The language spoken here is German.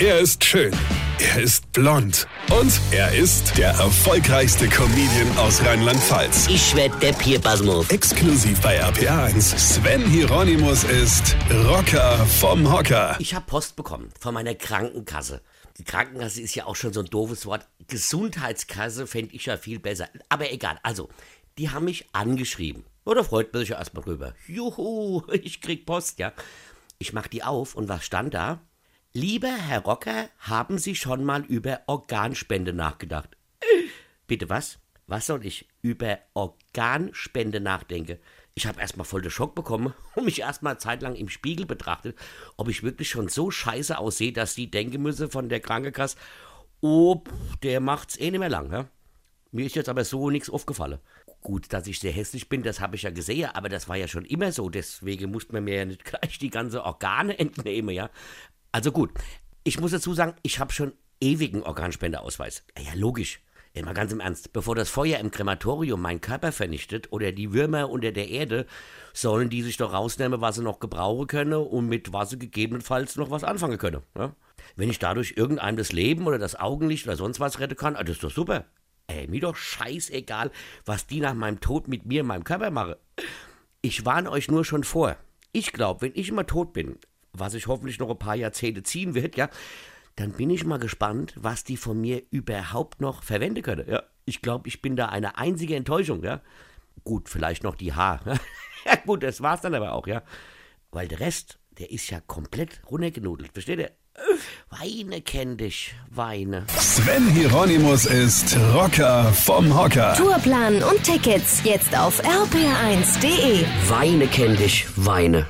Er ist schön. Er ist blond. Und er ist der erfolgreichste Comedian aus Rheinland-Pfalz. Ich werd der Pierpasmus. Exklusiv bei RPA1. Sven Hieronymus ist Rocker vom Hocker. Ich habe Post bekommen von meiner Krankenkasse. Die Krankenkasse ist ja auch schon so ein doofes Wort. Gesundheitskasse fände ich ja viel besser. Aber egal. Also, die haben mich angeschrieben. Oder freut man sich ja erstmal drüber. Juhu, ich krieg Post, ja. Ich mach die auf und was stand da? Lieber Herr Rocker, haben Sie schon mal über Organspende nachgedacht? Bitte was? Was soll ich über Organspende nachdenken? Ich habe erstmal voll den Schock bekommen und mich erstmal zeitlang im Spiegel betrachtet, ob ich wirklich schon so scheiße aussehe, dass die denken müsse von der Krankenkasse, oh, der macht's eh nicht mehr lang. Ja? Mir ist jetzt aber so nichts aufgefallen. Gut, dass ich sehr hässlich bin, das habe ich ja gesehen, aber das war ja schon immer so. Deswegen musste man mir ja nicht gleich die ganze Organe entnehmen, ja. Also gut, ich muss dazu sagen, ich habe schon ewigen Organspendeausweis. Ja, logisch. Immer ganz im Ernst, bevor das Feuer im Krematorium meinen Körper vernichtet oder die Würmer unter der Erde, sollen die sich doch rausnehmen, was sie noch gebrauchen können und mit was sie gegebenenfalls noch was anfangen können. Ja? Wenn ich dadurch irgendeinem das Leben oder das Augenlicht oder sonst was retten kann, ah, das ist doch super. Ey, mir doch scheißegal, was die nach meinem Tod mit mir in meinem Körper machen. Ich warne euch nur schon vor. Ich glaube, wenn ich immer tot bin, was ich hoffentlich noch ein paar Jahrzehnte ziehen wird, ja, dann bin ich mal gespannt, was die von mir überhaupt noch verwenden können. Ja, ich glaube, ich bin da eine einzige Enttäuschung, ja. Gut, vielleicht noch die Haar. ja, gut, das war's dann aber auch, ja. Weil der Rest, der ist ja komplett runtergenudelt, versteht ihr? Weine kenn dich, Weine. Sven Hieronymus ist Rocker vom Hocker. Tourplan und Tickets jetzt auf rpr1.de. Weine kenn dich, Weine.